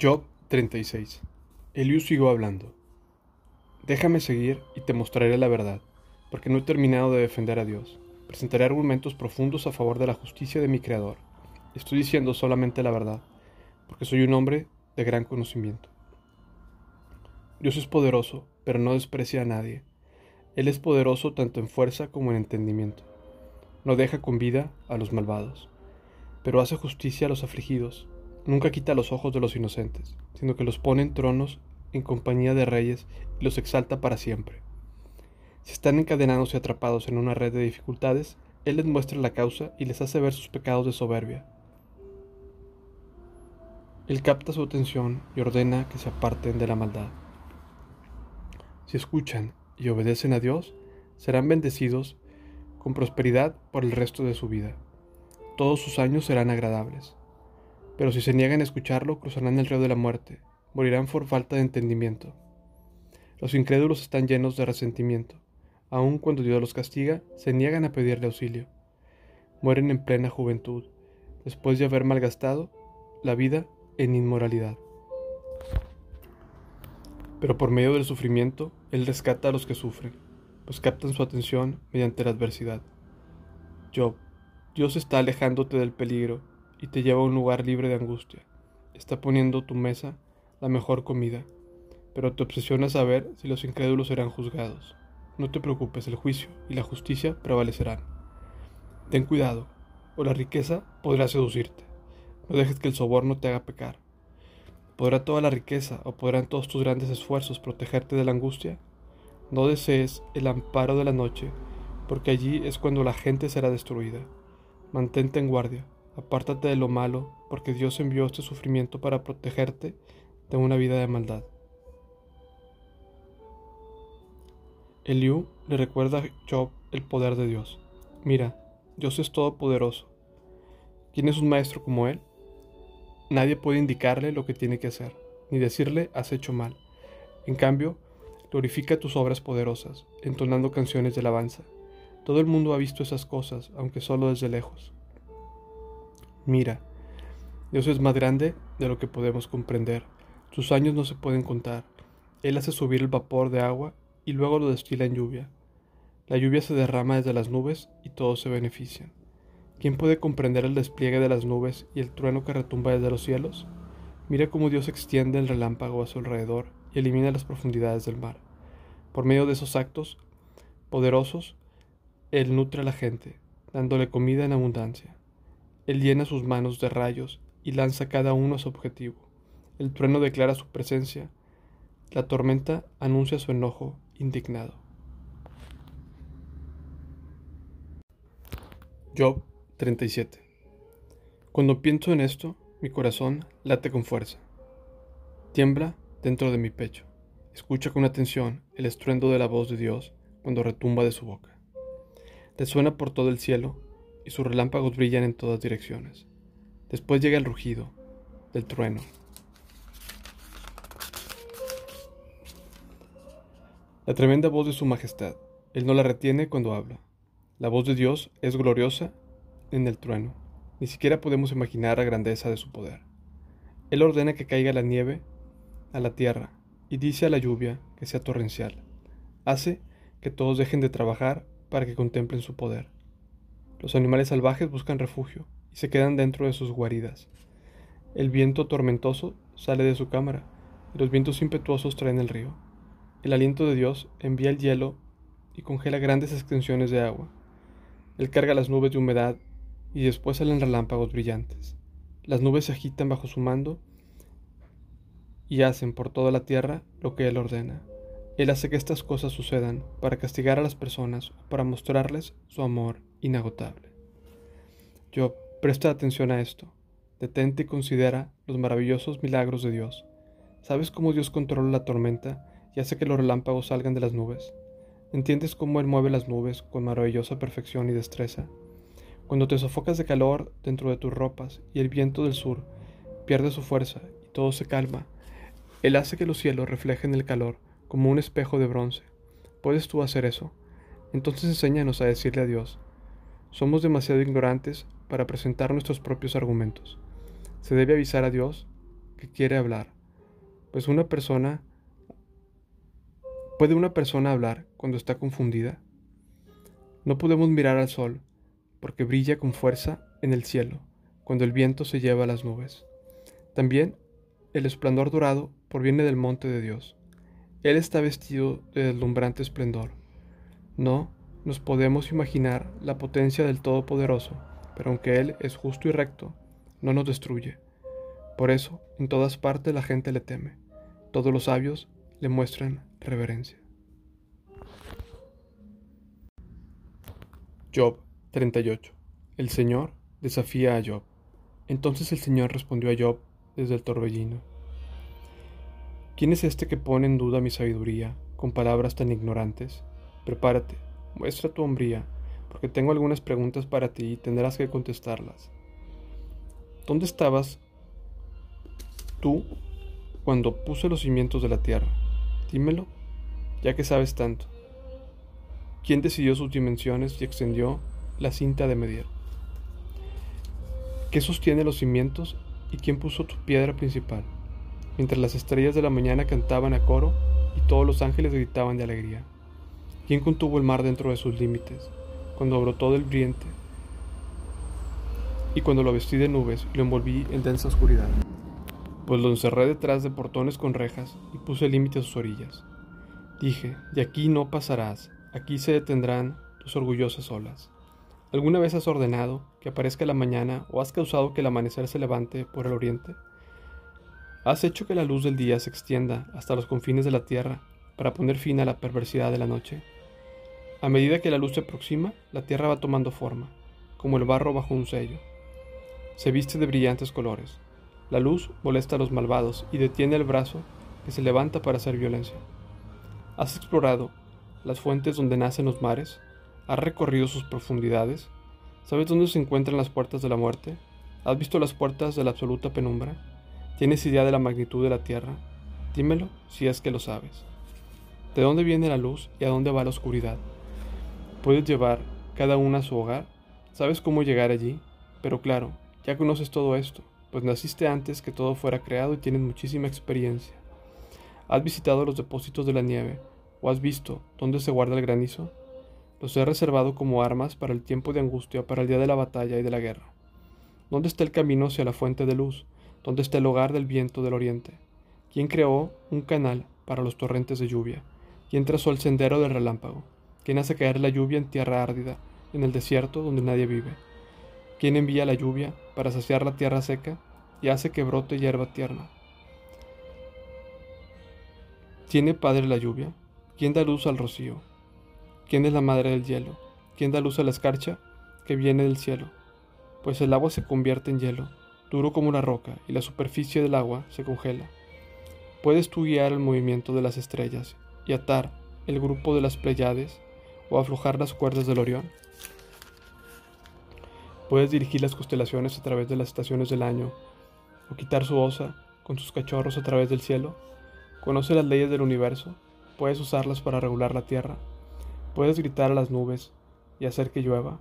Job 36. Eliú siguió hablando. Déjame seguir y te mostraré la verdad, porque no he terminado de defender a Dios. Presentaré argumentos profundos a favor de la justicia de mi Creador. Estoy diciendo solamente la verdad, porque soy un hombre de gran conocimiento. Dios es poderoso, pero no desprecia a nadie. Él es poderoso tanto en fuerza como en entendimiento. No deja con vida a los malvados, pero hace justicia a los afligidos Nunca quita los ojos de los inocentes, sino que los pone en tronos en compañía de reyes y los exalta para siempre. Si están encadenados y atrapados en una red de dificultades, Él les muestra la causa y les hace ver sus pecados de soberbia. Él capta su atención y ordena que se aparten de la maldad. Si escuchan y obedecen a Dios, serán bendecidos con prosperidad por el resto de su vida. Todos sus años serán agradables. Pero si se niegan a escucharlo, cruzarán el río de la muerte, morirán por falta de entendimiento. Los incrédulos están llenos de resentimiento. Aun cuando Dios los castiga, se niegan a pedirle auxilio. Mueren en plena juventud, después de haber malgastado la vida en inmoralidad. Pero por medio del sufrimiento, Él rescata a los que sufren, pues captan su atención mediante la adversidad. Job, Dios está alejándote del peligro y te lleva a un lugar libre de angustia. Está poniendo tu mesa la mejor comida, pero te obsesiona saber si los incrédulos serán juzgados. No te preocupes, el juicio y la justicia prevalecerán. Ten cuidado, o la riqueza podrá seducirte. No dejes que el soborno te haga pecar. ¿Podrá toda la riqueza o podrán todos tus grandes esfuerzos protegerte de la angustia? No desees el amparo de la noche, porque allí es cuando la gente será destruida. Mantente en guardia, Apártate de lo malo, porque Dios envió este sufrimiento para protegerte de una vida de maldad. Eliú le recuerda a Job el poder de Dios. Mira, Dios es todopoderoso. ¿Quién es un maestro como él? Nadie puede indicarle lo que tiene que hacer, ni decirle has hecho mal. En cambio, glorifica tus obras poderosas, entonando canciones de alabanza. Todo el mundo ha visto esas cosas, aunque solo desde lejos. Mira, Dios es más grande de lo que podemos comprender. Sus años no se pueden contar. Él hace subir el vapor de agua y luego lo destila en lluvia. La lluvia se derrama desde las nubes y todos se benefician. ¿Quién puede comprender el despliegue de las nubes y el trueno que retumba desde los cielos? Mira cómo Dios extiende el relámpago a su alrededor y elimina las profundidades del mar. Por medio de esos actos poderosos, Él nutre a la gente, dándole comida en abundancia. Él llena sus manos de rayos y lanza cada uno a su objetivo. El trueno declara su presencia. La tormenta anuncia su enojo indignado. Job 37 Cuando pienso en esto, mi corazón late con fuerza. Tiembla dentro de mi pecho. Escucha con atención el estruendo de la voz de Dios cuando retumba de su boca. Resuena por todo el cielo y sus relámpagos brillan en todas direcciones. Después llega el rugido del trueno. La tremenda voz de su majestad. Él no la retiene cuando habla. La voz de Dios es gloriosa en el trueno. Ni siquiera podemos imaginar la grandeza de su poder. Él ordena que caiga la nieve a la tierra y dice a la lluvia que sea torrencial. Hace que todos dejen de trabajar para que contemplen su poder. Los animales salvajes buscan refugio y se quedan dentro de sus guaridas. El viento tormentoso sale de su cámara y los vientos impetuosos traen el río. El aliento de Dios envía el hielo y congela grandes extensiones de agua. Él carga las nubes de humedad y después salen relámpagos brillantes. Las nubes se agitan bajo su mando y hacen por toda la tierra lo que Él ordena. Él hace que estas cosas sucedan para castigar a las personas o para mostrarles su amor inagotable. Yo presta atención a esto. Detente y considera los maravillosos milagros de Dios. ¿Sabes cómo Dios controla la tormenta y hace que los relámpagos salgan de las nubes? ¿Entiendes cómo Él mueve las nubes con maravillosa perfección y destreza? Cuando te sofocas de calor dentro de tus ropas y el viento del sur pierde su fuerza y todo se calma, Él hace que los cielos reflejen el calor como un espejo de bronce. ¿Puedes tú hacer eso? Entonces enséñanos a decirle a Dios. Somos demasiado ignorantes para presentar nuestros propios argumentos. Se debe avisar a Dios que quiere hablar, pues una persona ¿Puede una persona hablar cuando está confundida? No podemos mirar al sol, porque brilla con fuerza en el cielo, cuando el viento se lleva las nubes. También el esplendor dorado proviene del monte de Dios. Él está vestido de deslumbrante esplendor. No nos podemos imaginar la potencia del Todopoderoso, pero aunque Él es justo y recto, no nos destruye. Por eso, en todas partes la gente le teme. Todos los sabios le muestran reverencia. Job 38. El Señor desafía a Job. Entonces el Señor respondió a Job desde el torbellino. ¿Quién es este que pone en duda mi sabiduría con palabras tan ignorantes? Prepárate, muestra tu hombría, porque tengo algunas preguntas para ti y tendrás que contestarlas. ¿Dónde estabas tú cuando puse los cimientos de la tierra? Dímelo, ya que sabes tanto. ¿Quién decidió sus dimensiones y extendió la cinta de medir? ¿Qué sostiene los cimientos y quién puso tu piedra principal? Mientras las estrellas de la mañana cantaban a coro y todos los ángeles gritaban de alegría. ¿Quién contuvo el mar dentro de sus límites, cuando brotó del viento y cuando lo vestí de nubes y lo envolví en densa oscuridad? pues lo encerré detrás de portones con rejas y puse límite a sus orillas. Dije, de aquí no pasarás, aquí se detendrán tus orgullosas olas. ¿Alguna vez has ordenado que aparezca la mañana o has causado que el amanecer se levante por el oriente? ¿Has hecho que la luz del día se extienda hasta los confines de la tierra para poner fin a la perversidad de la noche? A medida que la luz se aproxima, la tierra va tomando forma, como el barro bajo un sello. Se viste de brillantes colores, la luz molesta a los malvados y detiene el brazo que se levanta para hacer violencia. ¿Has explorado las fuentes donde nacen los mares? ¿Has recorrido sus profundidades? ¿Sabes dónde se encuentran las puertas de la muerte? ¿Has visto las puertas de la absoluta penumbra? ¿Tienes idea de la magnitud de la tierra? Dímelo si es que lo sabes. ¿De dónde viene la luz y a dónde va la oscuridad? ¿Puedes llevar cada una a su hogar? ¿Sabes cómo llegar allí? Pero claro, ya conoces todo esto pues naciste antes que todo fuera creado y tienes muchísima experiencia. ¿Has visitado los depósitos de la nieve o has visto dónde se guarda el granizo? Los he reservado como armas para el tiempo de angustia, para el día de la batalla y de la guerra. ¿Dónde está el camino hacia la fuente de luz? ¿Dónde está el hogar del viento del oriente? ¿Quién creó un canal para los torrentes de lluvia? ¿Quién trazó el sendero del relámpago? ¿Quién hace caer la lluvia en tierra árdida, en el desierto donde nadie vive? ¿Quién envía la lluvia para saciar la tierra seca y hace que brote hierba tierna? ¿Tiene padre la lluvia? ¿Quién da luz al rocío? ¿Quién es la madre del hielo? ¿Quién da luz a la escarcha que viene del cielo? Pues el agua se convierte en hielo, duro como una roca, y la superficie del agua se congela. ¿Puedes tú guiar el movimiento de las estrellas y atar el grupo de las Pleiades o aflojar las cuerdas del Orión? Puedes dirigir las constelaciones a través de las estaciones del año, o quitar su osa con sus cachorros a través del cielo. Conoce las leyes del universo, puedes usarlas para regular la tierra. Puedes gritar a las nubes y hacer que llueva.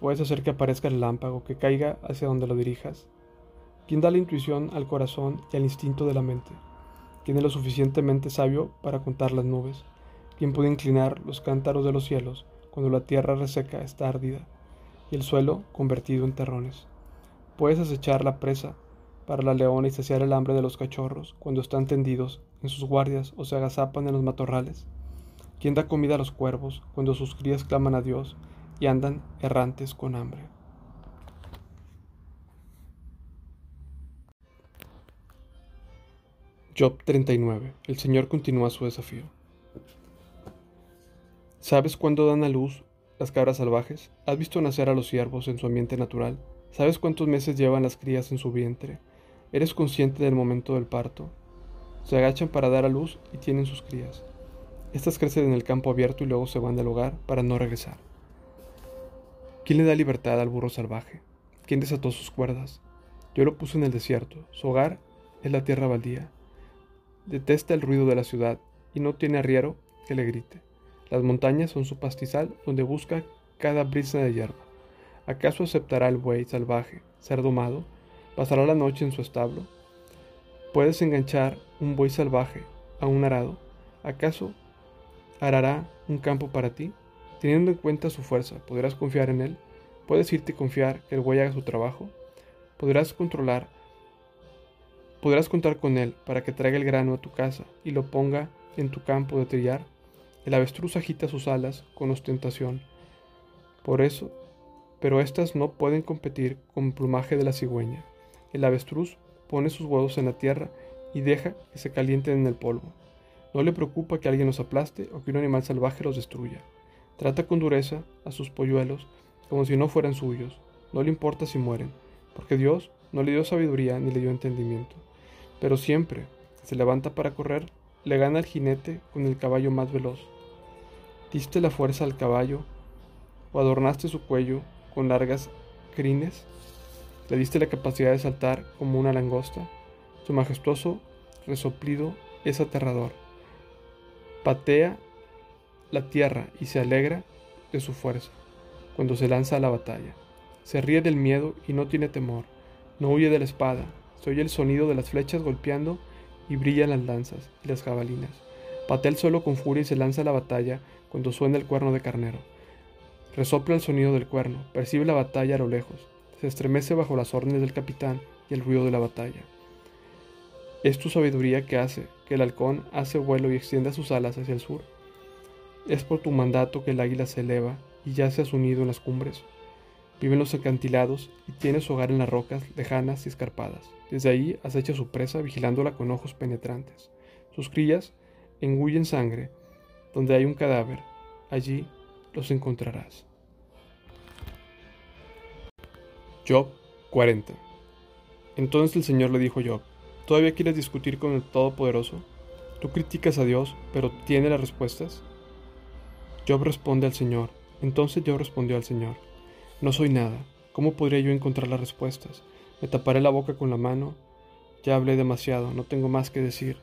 Puedes hacer que aparezca el lámpago, que caiga hacia donde lo dirijas. ¿Quién da la intuición al corazón y al instinto de la mente? ¿Quién es lo suficientemente sabio para contar las nubes? ¿Quién puede inclinar los cántaros de los cielos cuando la tierra reseca está ardida? y el suelo convertido en terrones. Puedes acechar la presa para la leona y saciar el hambre de los cachorros cuando están tendidos en sus guardias o se agazapan en los matorrales. ¿Quién da comida a los cuervos cuando sus crías claman a Dios y andan errantes con hambre? Job 39. El Señor continúa su desafío. ¿Sabes cuándo dan a luz las cabras salvajes? ¿Has visto nacer a los ciervos en su ambiente natural? ¿Sabes cuántos meses llevan las crías en su vientre? ¿Eres consciente del momento del parto? Se agachan para dar a luz y tienen sus crías. Estas crecen en el campo abierto y luego se van del hogar para no regresar. ¿Quién le da libertad al burro salvaje? ¿Quién desató sus cuerdas? Yo lo puse en el desierto. Su hogar es la tierra baldía. Detesta el ruido de la ciudad y no tiene arriero que le grite. Las montañas son su pastizal donde busca cada brisa de hierba. ¿Acaso aceptará el buey salvaje ser domado? ¿Pasará la noche en su establo? ¿Puedes enganchar un buey salvaje a un arado? ¿Acaso arará un campo para ti? Teniendo en cuenta su fuerza, ¿podrás confiar en él? ¿Puedes irte y confiar que el buey haga su trabajo? ¿Podrás controlar? ¿Podrás contar con él para que traiga el grano a tu casa y lo ponga en tu campo de trillar? El avestruz agita sus alas con ostentación. Por eso, pero éstas no pueden competir con el plumaje de la cigüeña. El avestruz pone sus huevos en la tierra y deja que se calienten en el polvo. No le preocupa que alguien los aplaste o que un animal salvaje los destruya. Trata con dureza a sus polluelos como si no fueran suyos. No le importa si mueren, porque Dios no le dio sabiduría ni le dio entendimiento. Pero siempre que se levanta para correr, le gana al jinete con el caballo más veloz. Diste la fuerza al caballo o adornaste su cuello con largas crines. Le diste la capacidad de saltar como una langosta. Su majestuoso resoplido es aterrador. Patea la tierra y se alegra de su fuerza cuando se lanza a la batalla. Se ríe del miedo y no tiene temor. No huye de la espada. Se oye el sonido de las flechas golpeando y brillan las lanzas y las jabalinas. Patea el suelo con furia y se lanza a la batalla cuando suena el cuerno de carnero. Resopla el sonido del cuerno, percibe la batalla a lo lejos, se estremece bajo las órdenes del capitán y el ruido de la batalla. Es tu sabiduría que hace que el halcón hace vuelo y extienda sus alas hacia el sur. Es por tu mandato que el águila se eleva y yace a su nido en las cumbres. Vive en los acantilados y tiene su hogar en las rocas lejanas y escarpadas. Desde ahí acecha su presa vigilándola con ojos penetrantes. Sus crías engullen sangre. Donde hay un cadáver, allí los encontrarás. Job 40 Entonces el Señor le dijo a Job, ¿todavía quieres discutir con el Todopoderoso? Tú criticas a Dios, pero ¿tiene las respuestas? Job responde al Señor. Entonces Job respondió al Señor, no soy nada, ¿cómo podría yo encontrar las respuestas? Me taparé la boca con la mano, ya hablé demasiado, no tengo más que decir.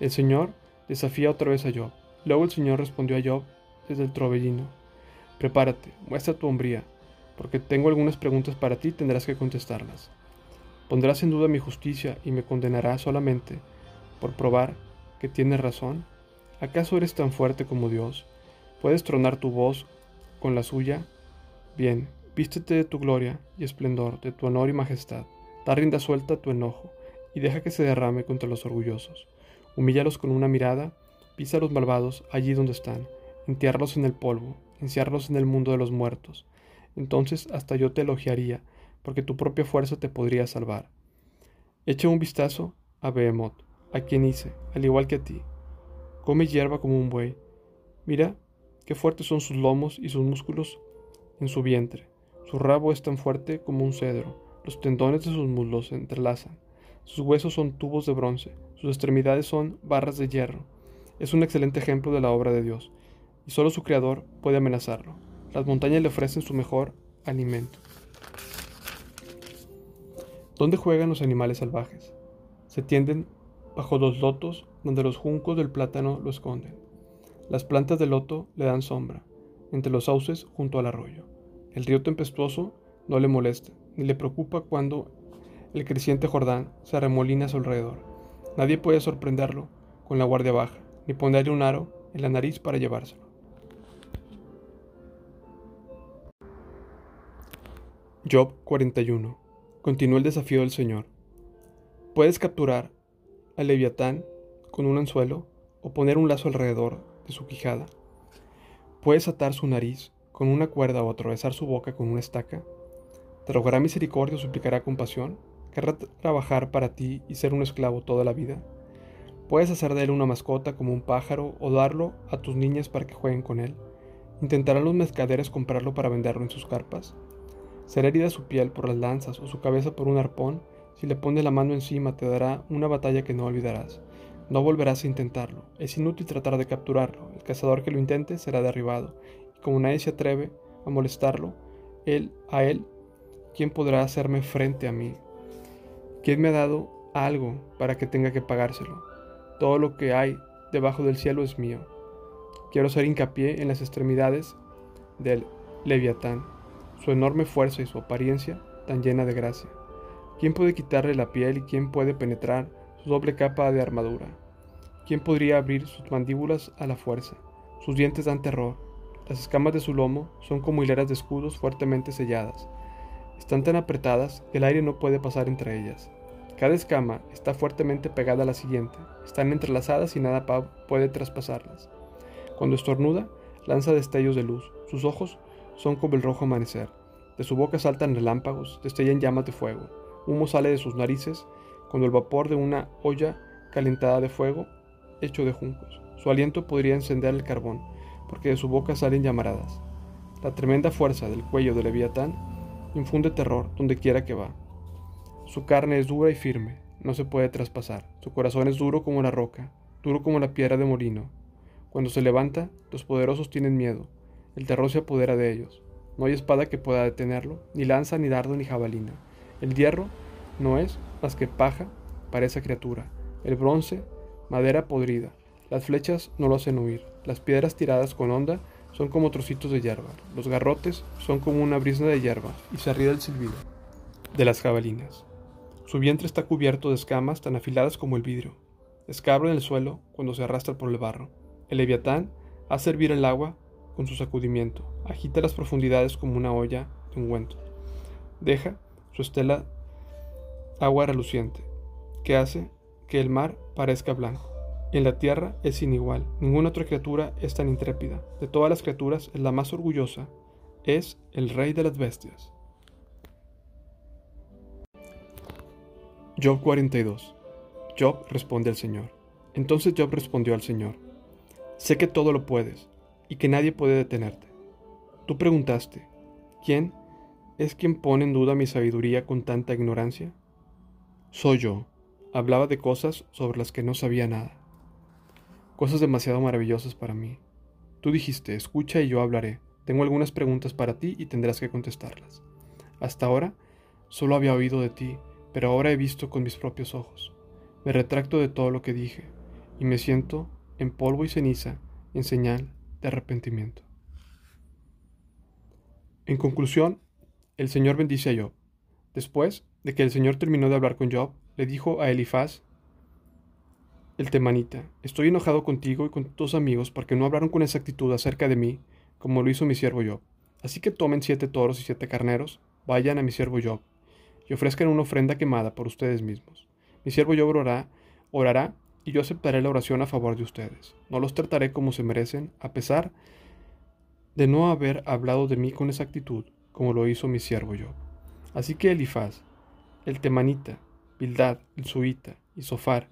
El Señor desafía otra vez a Job. Luego el Señor respondió a Job desde el trovellino. Prepárate, muestra tu hombría, porque tengo algunas preguntas para ti y tendrás que contestarlas. ¿Pondrás en duda mi justicia y me condenarás solamente por probar que tienes razón? ¿Acaso eres tan fuerte como Dios? ¿Puedes tronar tu voz con la suya? Bien, vístete de tu gloria y esplendor, de tu honor y majestad. Da rienda suelta a tu enojo y deja que se derrame contra los orgullosos. Humíllalos con una mirada, pisa a los malvados allí donde están entierralos en el polvo, enciarlos en el mundo de los muertos. Entonces hasta yo te elogiaría, porque tu propia fuerza te podría salvar. Echa un vistazo a Behemoth, a quien hice, al igual que a ti. Come hierba como un buey. Mira qué fuertes son sus lomos y sus músculos en su vientre. Su rabo es tan fuerte como un cedro. Los tendones de sus muslos se entrelazan. Sus huesos son tubos de bronce. Sus extremidades son barras de hierro. Es un excelente ejemplo de la obra de Dios y solo su creador puede amenazarlo. Las montañas le ofrecen su mejor alimento. ¿Dónde juegan los animales salvajes? Se tienden bajo los lotos donde los juncos del plátano lo esconden. Las plantas de loto le dan sombra, entre los sauces junto al arroyo. El río tempestuoso no le molesta, ni le preocupa cuando el creciente Jordán se arremolina a su alrededor. Nadie puede sorprenderlo con la guardia baja, ni ponerle un aro en la nariz para llevárselo. Job 41. Continúa el desafío del Señor. Puedes capturar al leviatán con un anzuelo o poner un lazo alrededor de su quijada. Puedes atar su nariz con una cuerda o atravesar su boca con una estaca. ¿Te rogará misericordia o suplicará compasión? ¿Querrá trabajar para ti y ser un esclavo toda la vida? Puedes hacer de él una mascota como un pájaro o darlo a tus niñas para que jueguen con él. ¿Intentarán los mercaderes comprarlo para venderlo en sus carpas? Será herida su piel por las lanzas o su cabeza por un arpón. Si le pones la mano encima te dará una batalla que no olvidarás. No volverás a intentarlo. Es inútil tratar de capturarlo. El cazador que lo intente será derribado. Y como nadie se atreve a molestarlo, él a él, ¿quién podrá hacerme frente a mí? ¿Quién me ha dado algo para que tenga que pagárselo? Todo lo que hay debajo del cielo es mío. Quiero hacer hincapié en las extremidades del leviatán su enorme fuerza y su apariencia tan llena de gracia. ¿Quién puede quitarle la piel y quién puede penetrar su doble capa de armadura. ¿Quién podría abrir sus mandíbulas a la fuerza? Sus dientes dan terror. Las escamas de su lomo son como hileras de escudos fuertemente selladas. Están tan apretadas que el aire no puede pasar entre ellas. Cada escama está fuertemente pegada a la siguiente, están entrelazadas y nada puede traspasarlas. Cuando estornuda, lanza destellos de luz, sus ojos son como el rojo amanecer, de su boca saltan relámpagos, destellan llamas de fuego, humo sale de sus narices, cuando el vapor de una olla calentada de fuego hecho de juncos. Su aliento podría encender el carbón, porque de su boca salen llamaradas. La tremenda fuerza del cuello de Leviatán infunde terror donde quiera que va. Su carne es dura y firme, no se puede traspasar. Su corazón es duro como la roca, duro como la piedra de molino. Cuando se levanta, los poderosos tienen miedo. El terror se apodera de ellos. No hay espada que pueda detenerlo, ni lanza, ni dardo, ni jabalina. El hierro no es más que paja para esa criatura. El bronce, madera podrida. Las flechas no lo hacen huir. Las piedras tiradas con onda son como trocitos de hierba. Los garrotes son como una brisa de hierba, y se ríe el silbido de las jabalinas. Su vientre está cubierto de escamas tan afiladas como el vidrio. Escabra en el suelo cuando se arrastra por el barro. El leviatán hace hervir el agua con su sacudimiento. Agita las profundidades como una olla de ungüento. Deja su estela agua reluciente, que hace que el mar parezca blanco. En la tierra es sin igual. Ninguna otra criatura es tan intrépida. De todas las criaturas es la más orgullosa. Es el rey de las bestias. Job 42. Job responde al Señor. Entonces Job respondió al Señor, Sé que todo lo puedes y que nadie puede detenerte. Tú preguntaste, ¿quién es quien pone en duda mi sabiduría con tanta ignorancia? Soy yo. Hablaba de cosas sobre las que no sabía nada. Cosas demasiado maravillosas para mí. Tú dijiste, escucha y yo hablaré. Tengo algunas preguntas para ti y tendrás que contestarlas. Hasta ahora solo había oído de ti pero ahora he visto con mis propios ojos. Me retracto de todo lo que dije, y me siento en polvo y ceniza en señal de arrepentimiento. En conclusión, el Señor bendice a Job. Después de que el Señor terminó de hablar con Job, le dijo a Elifaz, el temanita, estoy enojado contigo y con tus amigos porque no hablaron con exactitud acerca de mí, como lo hizo mi siervo Job. Así que tomen siete toros y siete carneros, vayan a mi siervo Job y ofrezcan una ofrenda quemada por ustedes mismos. Mi siervo yo orará, y yo aceptaré la oración a favor de ustedes. No los trataré como se merecen, a pesar de no haber hablado de mí con exactitud, como lo hizo mi siervo yo. Así que Elifaz, el temanita, Bildad, el suita y Sofar,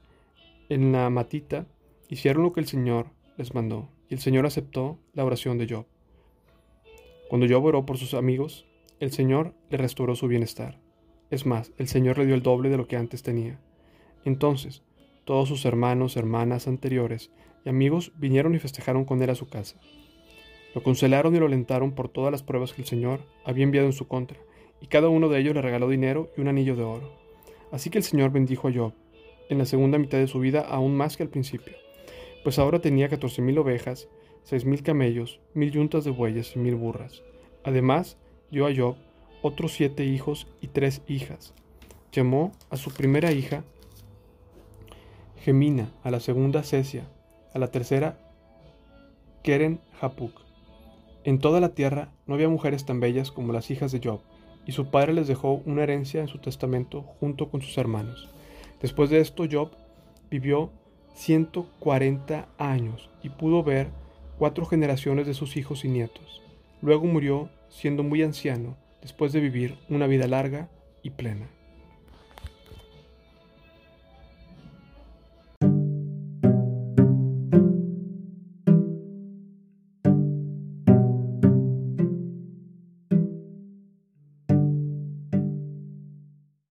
el naamatita, hicieron lo que el Señor les mandó, y el Señor aceptó la oración de Job. Cuando Job oró por sus amigos, el Señor le restauró su bienestar. Es más, el Señor le dio el doble de lo que antes tenía. Entonces, todos sus hermanos, hermanas anteriores y amigos vinieron y festejaron con él a su casa. Lo consolaron y lo alentaron por todas las pruebas que el Señor había enviado en su contra, y cada uno de ellos le regaló dinero y un anillo de oro. Así que el Señor bendijo a Job en la segunda mitad de su vida aún más que al principio, pues ahora tenía catorce mil ovejas, seis mil camellos, mil yuntas de bueyes y mil burras. Además, dio a Job otros siete hijos y tres hijas. Llamó a su primera hija Gemina, a la segunda Cesia, a la tercera Keren Hapuk. En toda la tierra no había mujeres tan bellas como las hijas de Job, y su padre les dejó una herencia en su testamento junto con sus hermanos. Después de esto, Job vivió 140 años y pudo ver cuatro generaciones de sus hijos y nietos. Luego murió siendo muy anciano después de vivir una vida larga y plena.